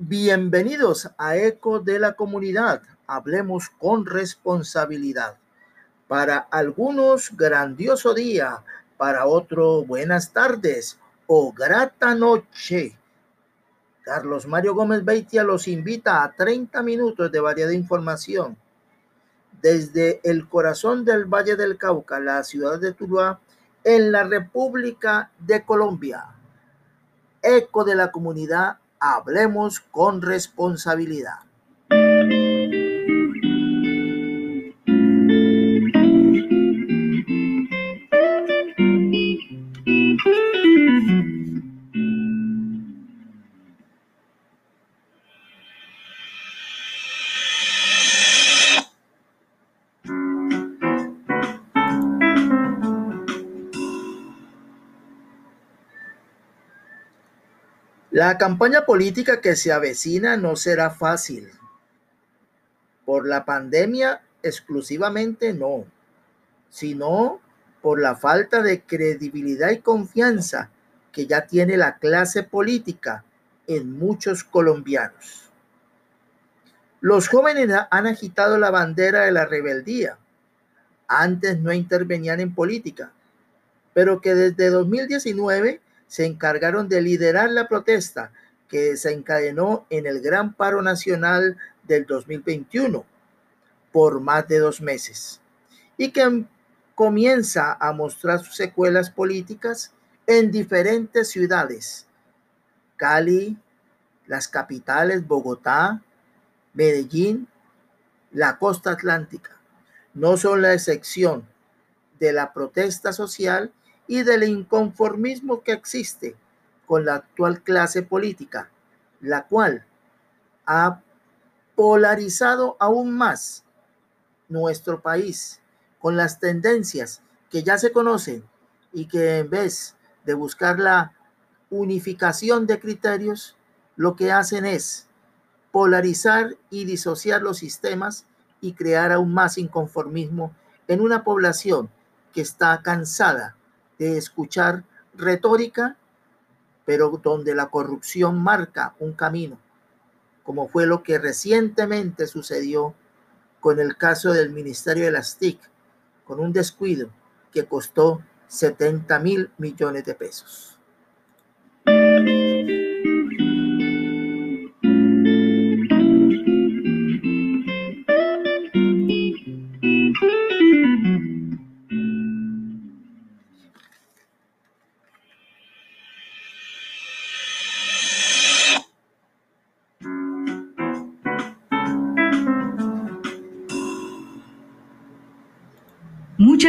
Bienvenidos a Eco de la Comunidad. Hablemos con responsabilidad. Para algunos, grandioso día. Para otro, buenas tardes o grata noche. Carlos Mario Gómez Beitia los invita a 30 minutos de variada información. Desde el corazón del Valle del Cauca, la ciudad de Tuluá, en la República de Colombia. Eco de la comunidad Hablemos con responsabilidad. La campaña política que se avecina no será fácil. Por la pandemia exclusivamente no, sino por la falta de credibilidad y confianza que ya tiene la clase política en muchos colombianos. Los jóvenes han agitado la bandera de la rebeldía. Antes no intervenían en política, pero que desde 2019 se encargaron de liderar la protesta que se encadenó en el Gran Paro Nacional del 2021 por más de dos meses y que comienza a mostrar sus secuelas políticas en diferentes ciudades. Cali, las capitales Bogotá, Medellín, la costa atlántica. No son la excepción de la protesta social y del inconformismo que existe con la actual clase política, la cual ha polarizado aún más nuestro país con las tendencias que ya se conocen y que en vez de buscar la unificación de criterios, lo que hacen es polarizar y disociar los sistemas y crear aún más inconformismo en una población que está cansada de escuchar retórica, pero donde la corrupción marca un camino, como fue lo que recientemente sucedió con el caso del Ministerio de las TIC, con un descuido que costó 70 mil millones de pesos.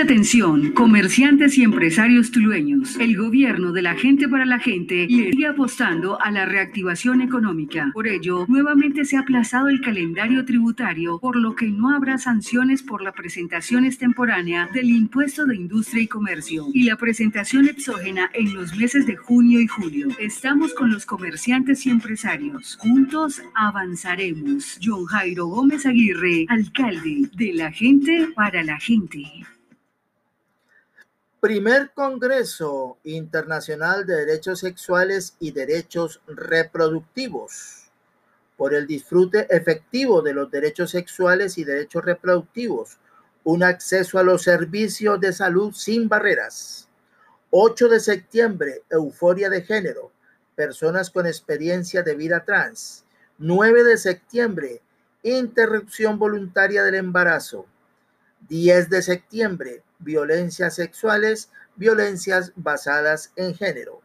Atención, comerciantes y empresarios tulueños. El gobierno de la gente para la gente le sigue apostando a la reactivación económica. Por ello, nuevamente se ha aplazado el calendario tributario, por lo que no habrá sanciones por la presentación extemporánea del impuesto de industria y comercio y la presentación exógena en los meses de junio y julio. Estamos con los comerciantes y empresarios. Juntos avanzaremos. John Jairo Gómez Aguirre, alcalde de la gente para la gente. Primer Congreso Internacional de Derechos Sexuales y Derechos Reproductivos por el disfrute efectivo de los derechos sexuales y derechos reproductivos, un acceso a los servicios de salud sin barreras. 8 de septiembre, euforia de género, personas con experiencia de vida trans. 9 de septiembre, interrupción voluntaria del embarazo. 10 de septiembre, violencias sexuales, violencias basadas en género.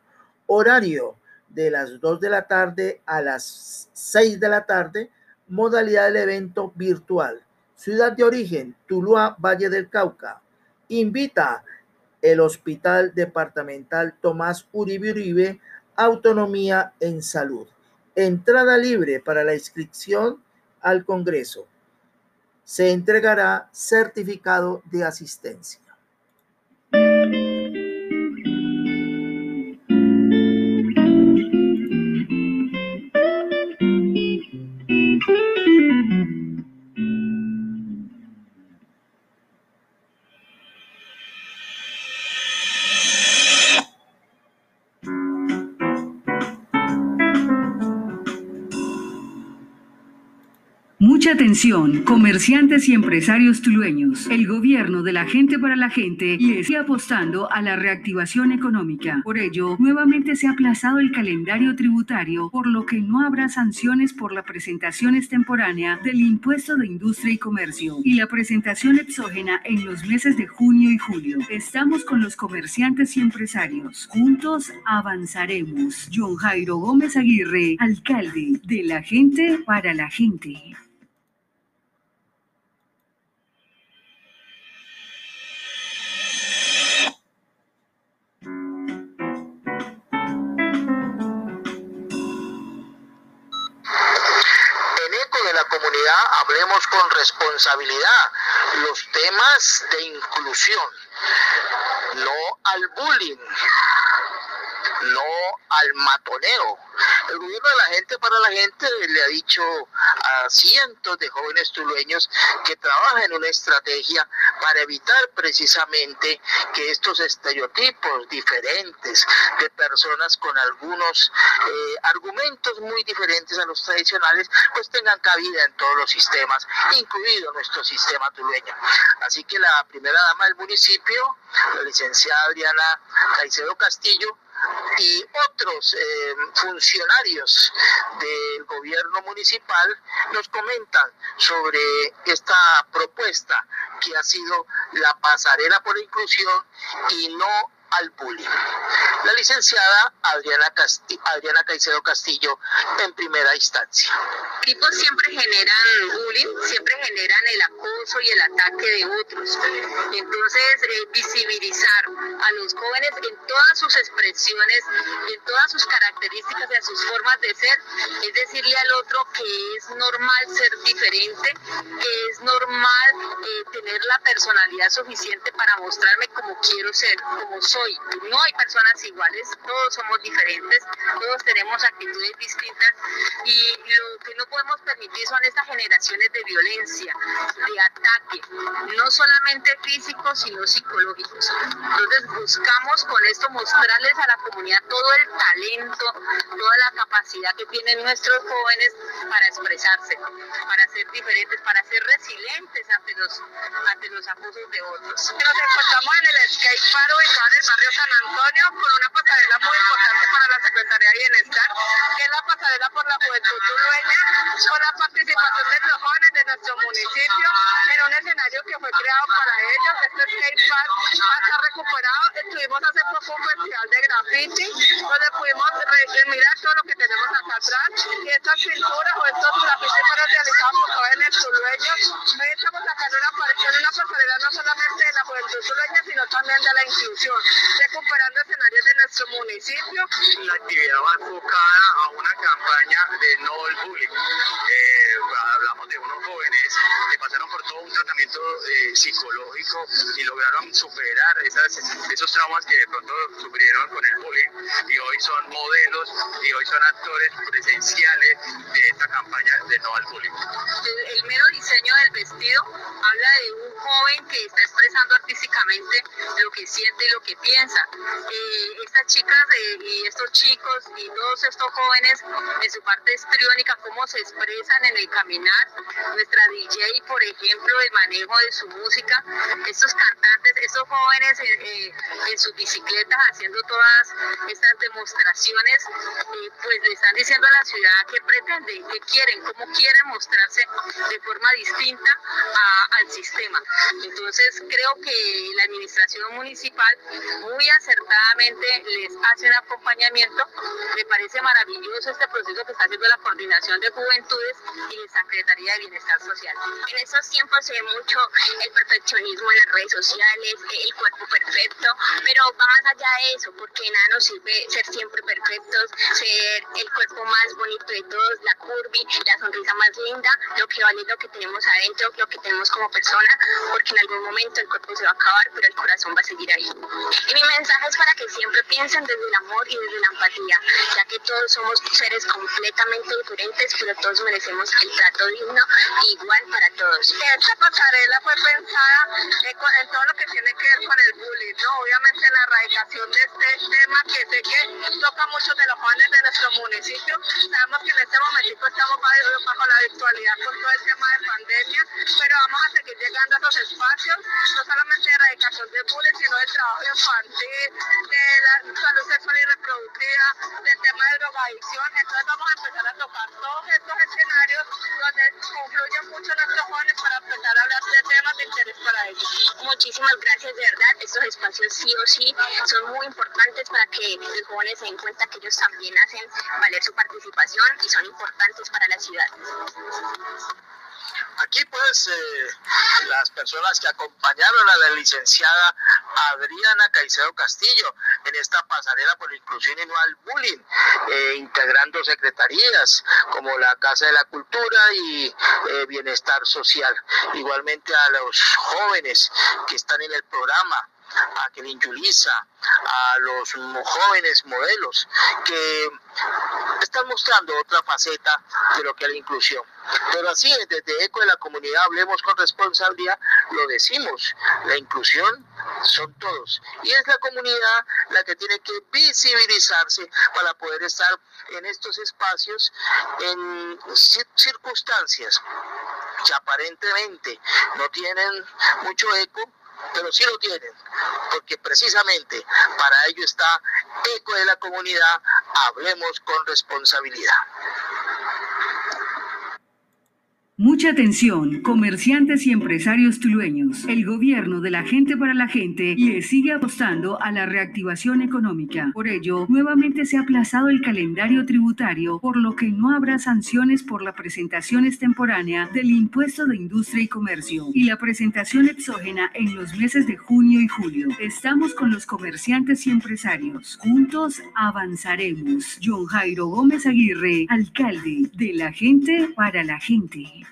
Horario de las 2 de la tarde a las 6 de la tarde, modalidad del evento virtual. Ciudad de origen, Tuluá, Valle del Cauca. Invita el Hospital Departamental Tomás Uribe Uribe, Autonomía en Salud. Entrada libre para la inscripción al Congreso. Se entregará certificado de asistencia. Comerciantes y empresarios tulueños. El gobierno de la gente para la gente le sigue apostando a la reactivación económica. Por ello, nuevamente se ha aplazado el calendario tributario, por lo que no habrá sanciones por la presentación extemporánea del impuesto de industria y comercio y la presentación exógena en los meses de junio y julio. Estamos con los comerciantes y empresarios. Juntos avanzaremos. John Jairo Gómez Aguirre, alcalde de la gente para la gente. Hablemos con responsabilidad los temas de inclusión, no al bullying, no al matoneo. El gobierno de la gente para la gente le ha dicho a cientos de jóvenes tulueños que trabajan en una estrategia para evitar precisamente que estos estereotipos diferentes de personas con algunos eh, argumentos muy diferentes a los tradicionales pues tengan cabida en todos los sistemas, incluido nuestro sistema tulueño. Así que la primera dama del municipio, la licenciada Adriana Caicedo Castillo, y otros eh, funcionarios del gobierno municipal nos comentan sobre esta propuesta que ha sido la pasarela por inclusión y no al bullying. La licenciada Adriana, Adriana Caicedo Castillo en primera instancia. Tipos siempre generan bullying, siempre generan el acoso y el ataque de otros. Entonces, eh, visibilizar a los jóvenes en todas sus expresiones, en todas sus características, en sus formas de ser, es decirle al otro que es normal ser diferente, que es normal eh, tener la personalidad suficiente para mostrarme como quiero ser, como soy no hay personas iguales, todos somos diferentes, todos tenemos actitudes distintas y lo que no podemos permitir son estas generaciones de violencia, de ataque, no solamente físicos, sino psicológicos. Entonces buscamos con esto mostrarles a la comunidad todo el talento, toda la capacidad que tienen nuestros jóvenes para expresarse, para ser diferentes, para ser resilientes ante los, ante los abusos de otros. Nos encontramos en el skate park ubicado en barrio San Antonio con una pasarela muy importante para la Secretaría de Bienestar, que es la pasarela por la juventud tulueña, con la participación de los jóvenes de nuestro municipio en un escenario que fue creado para ellos. Este skate park va a estar recuperado. Estuvimos hace poco un festival de graffiti, donde pudimos mirar todo lo que tenemos acá atrás y estas pinturas o estos grafitis fueron realizados por jóvenes tulueños. Hoy estamos sacando una, una pasarela no solamente de la juventud tulueña, sino también de la inclusión recuperando escenarios de nuestro municipio. La actividad va enfocada a una campaña de no al bullying. Eh, hablamos de unos jóvenes que pasaron por todo un tratamiento eh, psicológico y lograron superar esas, esos traumas que de pronto sufrieron hoy son modelos y hoy son actores presenciales de esta campaña de no al bullying. El, el mero diseño del vestido habla de un joven que está expresando artísticamente lo que siente y lo que piensa. Eh, estas chicas eh, y estos chicos y todos estos jóvenes en su parte estriónica, cómo se expresan en el caminar. Nuestra DJ, por ejemplo, el manejo de su música. Estos cantantes, estos jóvenes eh, en sus bicicletas haciendo todas estas demostraciones, pues le están diciendo a la ciudad que pretenden, que quieren, cómo quieren mostrarse de forma distinta al sistema. Entonces creo que la administración municipal muy acertadamente les hace un acompañamiento. Me parece maravilloso este proceso que está haciendo la Coordinación de Juventudes y la Secretaría de Bienestar Social. En esos tiempos se ve mucho el perfeccionismo en las redes sociales, el cuerpo perfecto, pero va más allá de eso, porque nada nos sirve ser siempre perfectos, ser el cuerpo más bonito de todos, la curvy, la sonrisa más linda, lo que vale lo que tenemos adentro, lo que tenemos como persona, porque en algún momento el cuerpo se va a acabar, pero el corazón va a seguir ahí. Y mi mensaje es para que siempre piensen desde el amor y desde la empatía, ya que todos somos seres completamente diferentes, pero todos merecemos el trato digno igual para todos. Esta pasarela fue pensada en todo lo que tiene que ver con el bullying, ¿no? Obviamente la erradicación de este tema que sé que toca muchos de los jóvenes de nuestro municipio. Sabemos que en este momento estamos bajo la virtualidad por todo el tema de pandemia, pero vamos a seguir llegando a esos espacios, no solamente de erradicación de bullying, sino de trabajo infantil, de la salud sexual y reproductiva, del tema de drogadicción. Entonces vamos a empezar a tocar todos estos escenarios donde confluyen mucho nuestros jóvenes para empezar a hablar de temas de interés para ellos. Muchísimas gracias, de verdad. Estos espacios sí o sí son muy importantes para que los jóvenes se den cuenta que ellos también hacen valer su participación y son importantes para la ciudad. Aquí pues eh, las personas que acompañaron a la licenciada Adriana Caicedo Castillo en esta pasarela por la inclusión y no al bullying, eh, integrando secretarías como la Casa de la Cultura y eh, Bienestar Social. Igualmente a los jóvenes que están en el programa, a Kelin Yulisa, a los jóvenes modelos que están mostrando otra faceta de lo que es la inclusión. Pero así, desde ECO de la comunidad, hablemos con responsabilidad, lo decimos, la inclusión son todos. Y es la comunidad la que tiene que visibilizarse para poder estar en estos espacios en circunstancias que aparentemente no tienen mucho eco, pero sí lo tienen, porque precisamente para ello está Eco de la Comunidad, hablemos con responsabilidad. Mucha atención, comerciantes y empresarios tulueños. El gobierno de la gente para la gente le sigue apostando a la reactivación económica. Por ello, nuevamente se ha aplazado el calendario tributario, por lo que no habrá sanciones por la presentación extemporánea del impuesto de industria y comercio y la presentación exógena en los meses de junio y julio. Estamos con los comerciantes y empresarios. Juntos avanzaremos. John Jairo Gómez Aguirre, alcalde de la gente para la gente.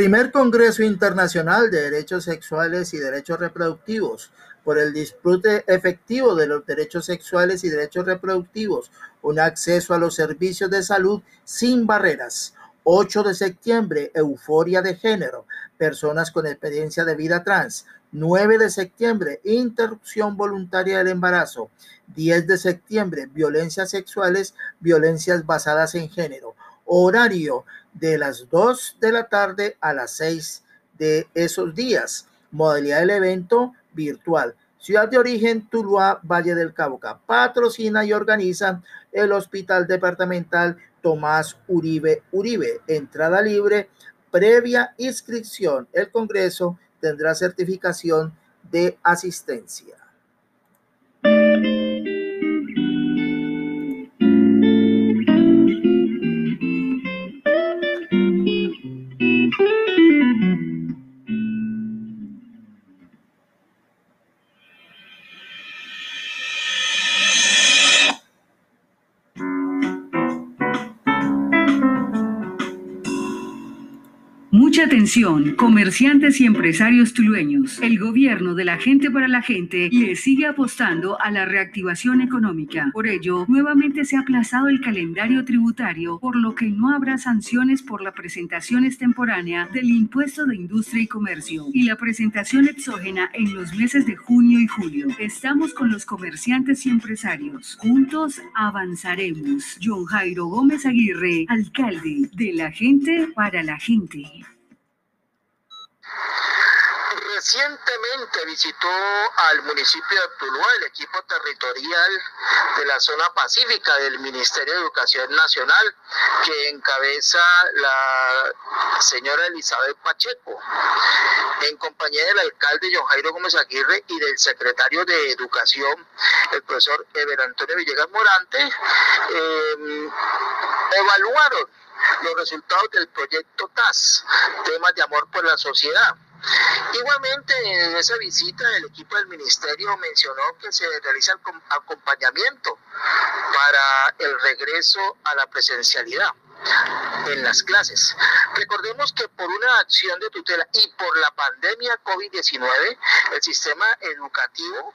Primer Congreso Internacional de Derechos Sexuales y Derechos Reproductivos por el disfrute efectivo de los derechos sexuales y derechos reproductivos, un acceso a los servicios de salud sin barreras. 8 de septiembre, euforia de género, personas con experiencia de vida trans. 9 de septiembre, interrupción voluntaria del embarazo. 10 de septiembre, violencias sexuales, violencias basadas en género. Horario de las 2 de la tarde a las 6 de esos días. Modalidad del evento virtual. Ciudad de origen, Tuluá, Valle del Cauca. Patrocina y organiza el Hospital Departamental Tomás Uribe Uribe. Entrada libre, previa inscripción. El Congreso tendrá certificación de asistencia. Atención, comerciantes y empresarios tulueños. El gobierno de la gente para la gente le sigue apostando a la reactivación económica. Por ello, nuevamente se ha aplazado el calendario tributario, por lo que no habrá sanciones por la presentación extemporánea del impuesto de industria y comercio y la presentación exógena en los meses de junio y julio. Estamos con los comerciantes y empresarios. Juntos avanzaremos. John Jairo Gómez Aguirre, alcalde de la gente para la gente. Recientemente visitó al municipio de Tuluá el equipo territorial de la zona pacífica del Ministerio de Educación Nacional que encabeza la señora Elizabeth Pacheco en compañía del alcalde John Jairo Gómez Aguirre y del secretario de Educación, el profesor Ever Antonio Villegas Morante, em, evaluaron los resultados del proyecto TAS, temas de amor por la sociedad Igualmente, en esa visita, el equipo del ministerio mencionó que se realiza acompañamiento para el regreso a la presencialidad. En las clases. Recordemos que por una acción de tutela y por la pandemia COVID-19, el sistema educativo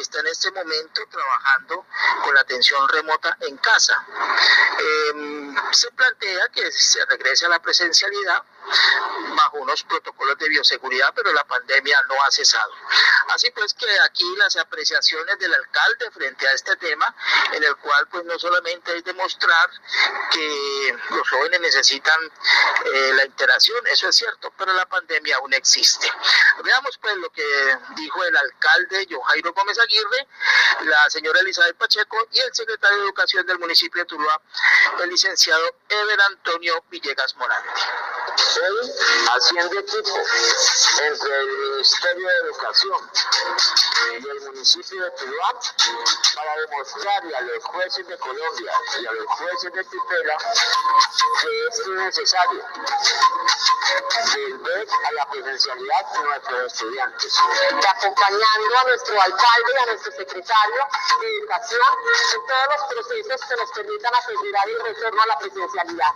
está en este momento trabajando con la atención remota en casa. Em, se plantea que se regrese a la presencialidad bajo unos protocolos de bioseguridad, pero la pandemia no ha cesado. Así pues que aquí las apreciaciones del alcalde frente a este tema, en el cual pues no solamente es demostrar que los jóvenes necesitan eh, la interacción, eso es cierto, pero la pandemia aún existe. Veamos pues lo que dijo el alcalde John Jairo Gómez Aguirre, la señora Elizabeth Pacheco y el secretario de Educación del municipio de Tuluá, el licenciado Ever Antonio Villegas Morante hoy haciendo equipo entre el Ministerio de Educación y el municipio de Tuluá para demostrarle a los jueces de Colombia y a los jueces de tutela que es necesario volver a la presencialidad de nuestros estudiantes. Y acompañando a nuestro alcalde y a nuestro secretario de Educación en todos los procesos que nos permitan asegurar el retorno a la presencialidad.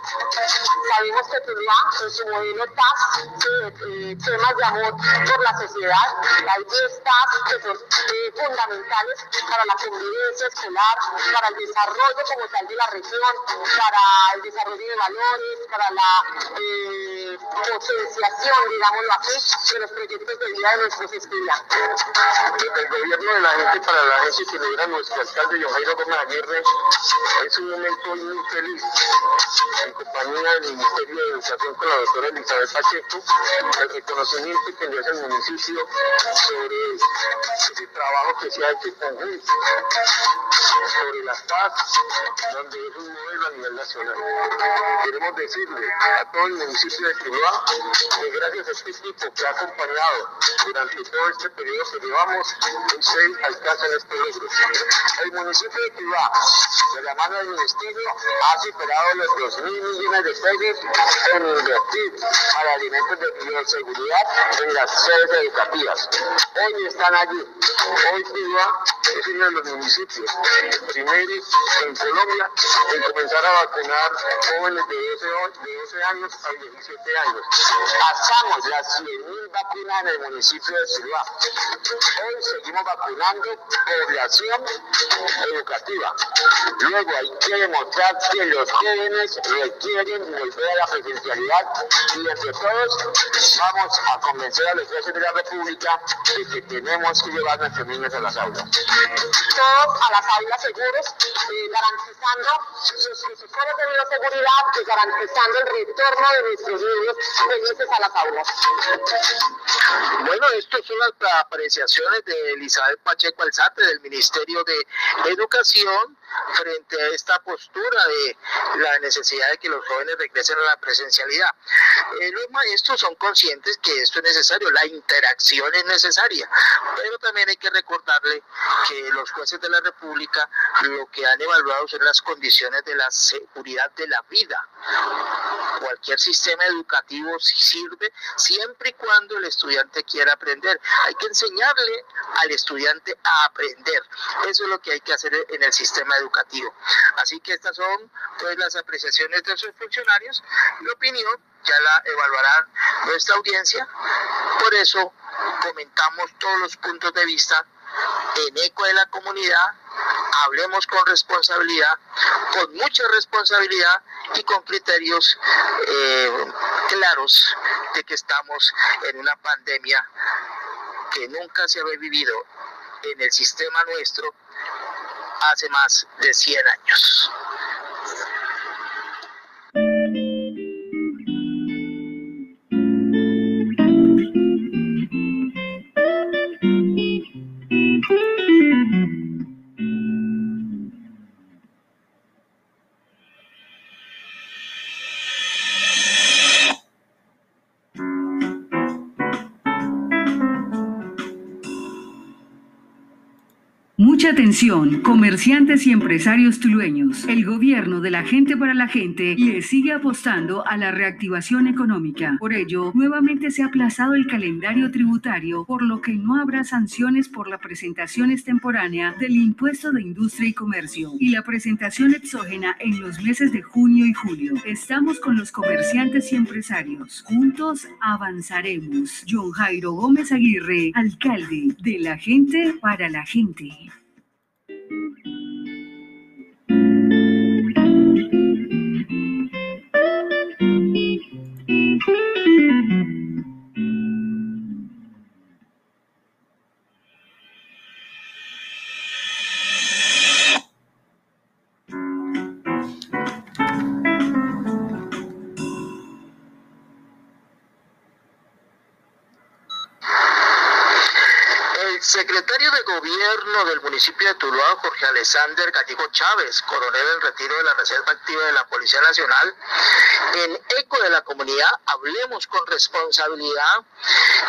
Sabemos que Tuluá en su modelo TAS, eh, temas de amor por la sociedad, hay 10 TAS que son eh, fundamentales para la convivencia escolar, para el desarrollo como tal de la región, para el desarrollo de valores, para la eh, potenciación, digámoslo así, de los proyectos de vida de nuestros estudiantes. el gobierno de la gente para la gente que logra nuestro alcalde Jairo Gómez Aguirre es un momento muy feliz en compañía del Ministerio de Educación con la doctora Elizabeth Pacheco, el reconocimiento que le hace el municipio sobre ese trabajo que se ha hecho conjunto sobre las paz, donde es un modelo a nivel nacional. Queremos decirle a todo el municipio de Tuluá que gracias a este equipo que ha acompañado durante todo este periodo que llevamos, seis alcanzan este logro. El municipio de Tuluá, de la mano del ministerio, ha superado los 2 mil millones de pesos en invertir para alimentos de bioseguridad en las sedes educativas. Hoy están allí. Hoy Tuluá es uno de los municipios primeros en Colombia en comenzar a vacunar jóvenes de 12, años a 17 años. Pasamos las 100.000 vacunas en el municipio de Tuluá. Hoy seguimos vacunando población educativa. Luego hay que demostrar que los jóvenes requieren volver a la presencialidad y entre todos vamos a convencer a los jueces de la República de que tenemos que llevar a nuestros niños a las aulas. Todos a las aulas seguros, eh, garantizando sus protocolos de bioseguridad y garantizando el retorno de nuestros niños felices a las aulas. Bueno, estas son las apreciaciones de Elizabeth Pacheco Alzate del Ministerio de Educación frente a esta postura de la necesidad de que los jóvenes regresen a la presencialidad. Eh, los maestros son conscientes que esto es necesario, la interacción es necesaria, pero también hay que recordarle que los jueces de la República lo que han evaluado son las condiciones de la seguridad de la vida. Cualquier sistema educativo sirve siempre y cuando el estudiante quiera aprender. Hay que enseñarle al estudiante a aprender. Eso es lo que hay que hacer en el sistema. Así que estas son pues, las apreciaciones de sus funcionarios. La opinión ya la evaluará nuestra audiencia. Por eso comentamos todos los puntos de vista en eco de la comunidad, hablemos con responsabilidad, con mucha responsabilidad y con criterios eh, claros de que estamos en una pandemia que nunca se había vivido en el sistema nuestro hace más de 100 años. Atención, comerciantes y empresarios tulueños. El gobierno de la gente para la gente le sigue apostando a la reactivación económica. Por ello, nuevamente se ha aplazado el calendario tributario, por lo que no habrá sanciones por la presentación extemporánea del impuesto de industria y comercio y la presentación exógena en los meses de junio y julio. Estamos con los comerciantes y empresarios. Juntos avanzaremos. John Jairo Gómez Aguirre, alcalde de la gente para la gente. Mm-hmm. Secretario de gobierno del municipio de Tuluá, Jorge Alexander Gallego Chávez, coronel en retiro de la Reserva Activa de la Policía Nacional, en eco de la comunidad, hablemos con responsabilidad,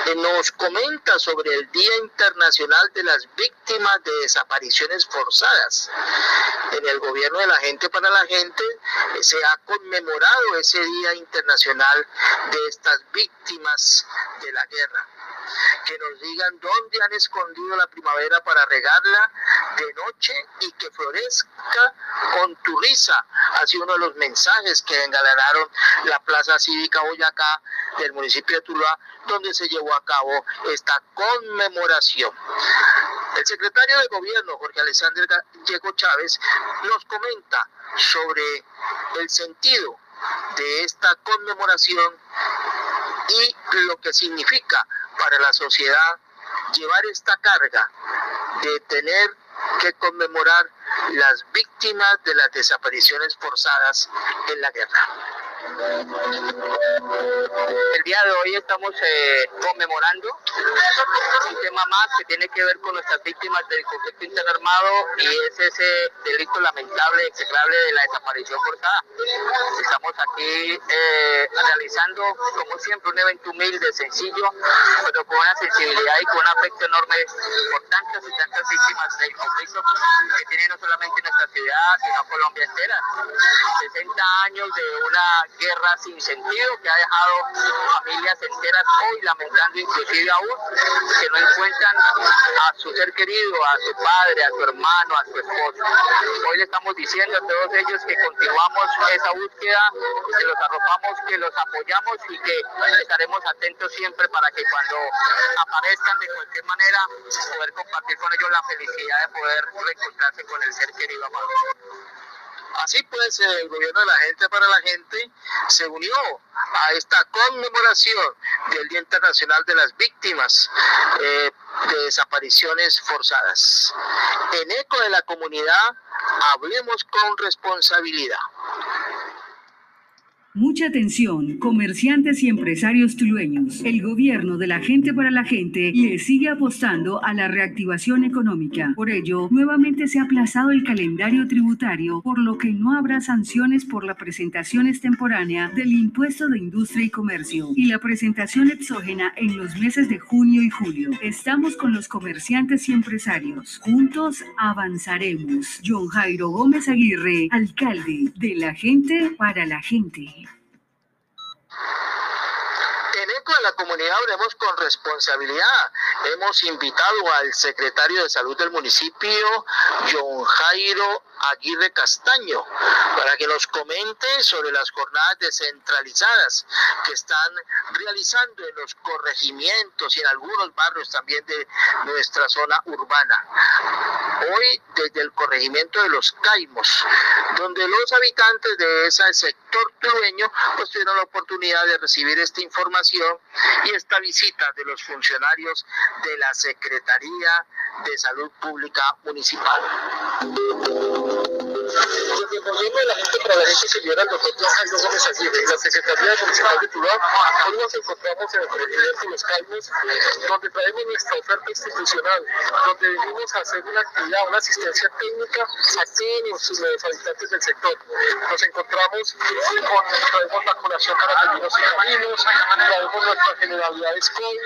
eh, nos comenta sobre el Día Internacional de las Víctimas de Desapariciones Forzadas. En el gobierno de la gente para la gente eh, se ha conmemorado ese Día Internacional de estas víctimas de la guerra que nos digan dónde han escondido la primavera para regarla de noche y que florezca con tu risa. Así uno de los mensajes que engalanaron la Plaza Cívica Boyacá del municipio de Tuluá, donde se llevó a cabo esta conmemoración. El secretario de gobierno, Jorge Alexander Diego Chávez, nos comenta sobre el sentido de esta conmemoración y lo que significa para la sociedad llevar esta carga de tener que conmemorar las víctimas de las desapariciones forzadas en la guerra. El día de hoy estamos eh, conmemorando un tema más que tiene que ver con nuestras víctimas del conflicto interarmado y es ese delito lamentable, execrable de la desaparición forzada. Estamos aquí eh, realizando, como siempre, un evento humilde, sencillo, pero con una sensibilidad y con un afecto enorme por tantas y tantas víctimas del conflicto que tiene no solamente nuestra ciudad, sino Colombia entera. 60 años de una guerra sin sentido que ha dejado familias enteras hoy lamentando inclusive aún que no encuentran a su ser querido, a su padre, a su hermano, a su esposo. Hoy le estamos diciendo a todos ellos que continuamos esa búsqueda, que los arropamos, que los apoyamos y que estaremos atentos siempre para que cuando aparezcan de cualquier manera poder compartir con ellos la felicidad de poder reencontrarse con el ser querido amado. Así pues, el gobierno de la gente para la gente se unió a esta conmemoración del Día Internacional de las Víctimas eh, de Desapariciones Forzadas. En eco de la comunidad, hablemos con responsabilidad. Mucha atención, comerciantes y empresarios tulueños. El gobierno de la gente para la gente le sigue apostando a la reactivación económica. Por ello, nuevamente se ha aplazado el calendario tributario, por lo que no habrá sanciones por la presentación extemporánea del impuesto de industria y comercio y la presentación exógena en los meses de junio y julio. Estamos con los comerciantes y empresarios. Juntos avanzaremos. John Jairo Gómez Aguirre, alcalde de la gente para la gente. En eco de la comunidad hablemos con responsabilidad. Hemos invitado al secretario de salud del municipio, John Jairo Aguirre Castaño, para que nos comente sobre las jornadas descentralizadas que están realizando en los corregimientos y en algunos barrios también de nuestra zona urbana. Hoy desde el corregimiento de los Caimos, donde los habitantes de ese sector dueño pues tuvieron la oportunidad de recibir esta información y esta visita de los funcionarios de la Secretaría de Salud Pública Municipal. thank you Desde el gobierno de la gente para la gente se lidera el doctor Jairo Gómez Aguirre y la Secretaría Municipal de Tuluá, hoy nos encontramos en el presidente de Los Calmos, donde traemos nuestra oferta institucional, donde venimos a hacer una actividad, una asistencia técnica a todos los habitantes del sector. Nos encontramos con, traemos vacunación para caminos y caminos, traemos nuestras generalidades COVID,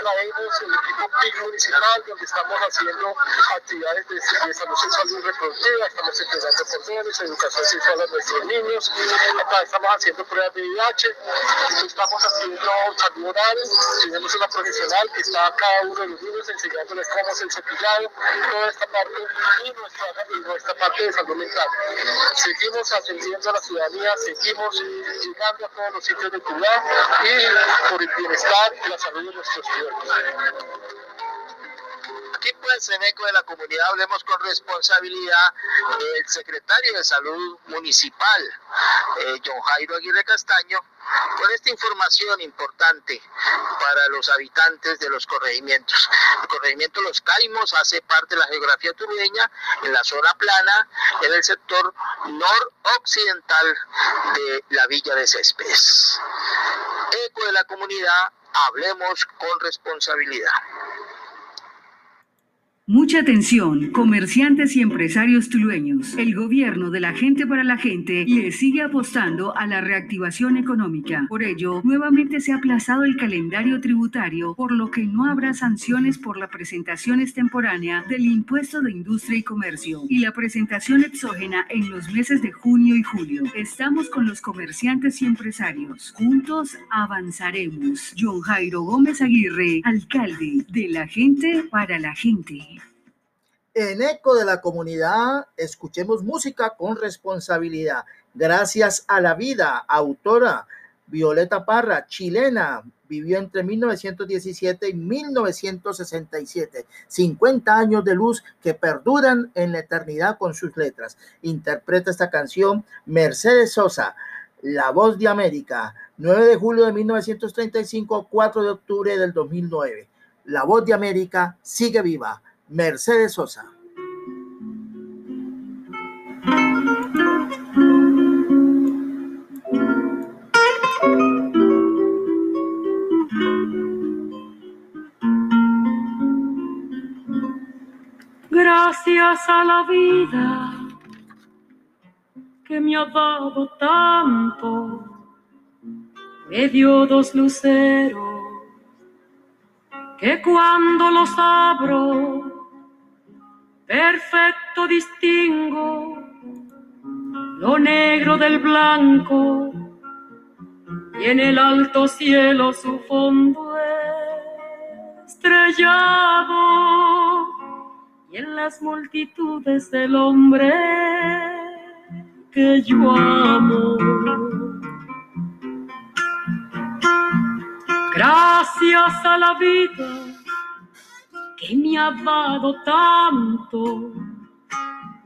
traemos el equipo PIC municipal, donde estamos haciendo actividades de, de salud sexual y reproductiva, estamos entrenando cordones, educación sexual a nuestros niños, acá estamos haciendo pruebas de VIH, estamos haciendo salud oral, tenemos una profesional que está a cada uno de los niños enseñándoles cómo es el cepillado, toda esta parte y nuestra, nuestra parte de salud mental. Seguimos atendiendo a la ciudadanía, seguimos llegando a todos los sitios de Cuba y por el bienestar y la salud de nuestros ciudadanos. Aquí pues en Eco de la Comunidad hablemos con responsabilidad el secretario de Salud Municipal, eh, John Jairo Aguirre Castaño, con esta información importante para los habitantes de los corregimientos. El corregimiento Los Caimos hace parte de la geografía turueña en la zona plana, en el sector noroccidental de la villa de Céspedes. Eco de la comunidad, hablemos con responsabilidad. Mucha atención, comerciantes y empresarios tulueños. El gobierno de la gente para la gente le sigue apostando a la reactivación económica. Por ello, nuevamente se ha aplazado el calendario tributario, por lo que no habrá sanciones por la presentación extemporánea del impuesto de industria y comercio y la presentación exógena en los meses de junio y julio. Estamos con los comerciantes y empresarios. Juntos avanzaremos. John Jairo Gómez Aguirre, alcalde de la gente para la gente. En Eco de la Comunidad, escuchemos música con responsabilidad. Gracias a la vida, autora Violeta Parra, chilena, vivió entre 1917 y 1967. 50 años de luz que perduran en la eternidad con sus letras. Interpreta esta canción Mercedes Sosa, La Voz de América, 9 de julio de 1935, 4 de octubre del 2009. La Voz de América sigue viva. Mercedes Sosa. Gracias a la vida que me ha dado tanto, me dio dos luceros que cuando los abro perfecto distingo lo negro del blanco y en el alto cielo su fondo estrellado y en las multitudes del hombre que yo amo. Gracias a la vida que me ha dado tanto,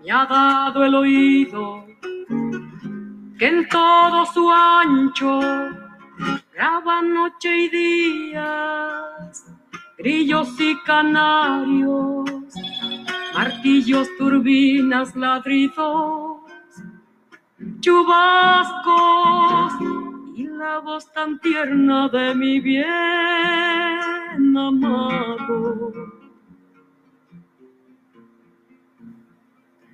me ha dado el oído que en todo su ancho graba noche y días, grillos y canarios, martillos, turbinas, ladridos, chubascos y la voz tan tierna de mi bien amado.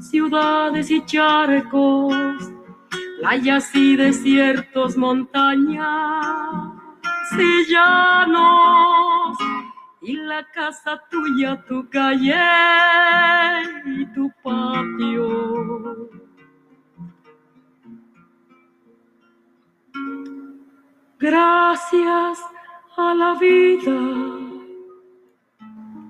ciudades y charcos, playas y desiertos, montañas y llanos, y la casa tuya, tu calle y tu patio. Gracias a la vida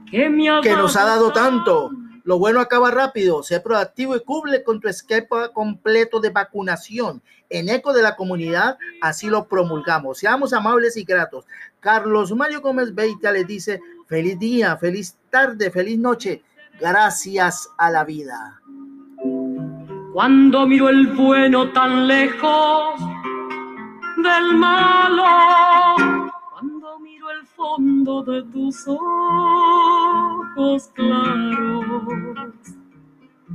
que, me ha que nos ha dado tanto. Lo bueno acaba rápido. Sé proactivo y cubre con tu esquema completo de vacunación. En eco de la comunidad, así lo promulgamos. Seamos amables y gratos. Carlos Mario Gómez Beita les dice: Feliz día, feliz tarde, feliz noche. Gracias a la vida. Cuando miro el bueno tan lejos del malo, fondo de tus ojos claros,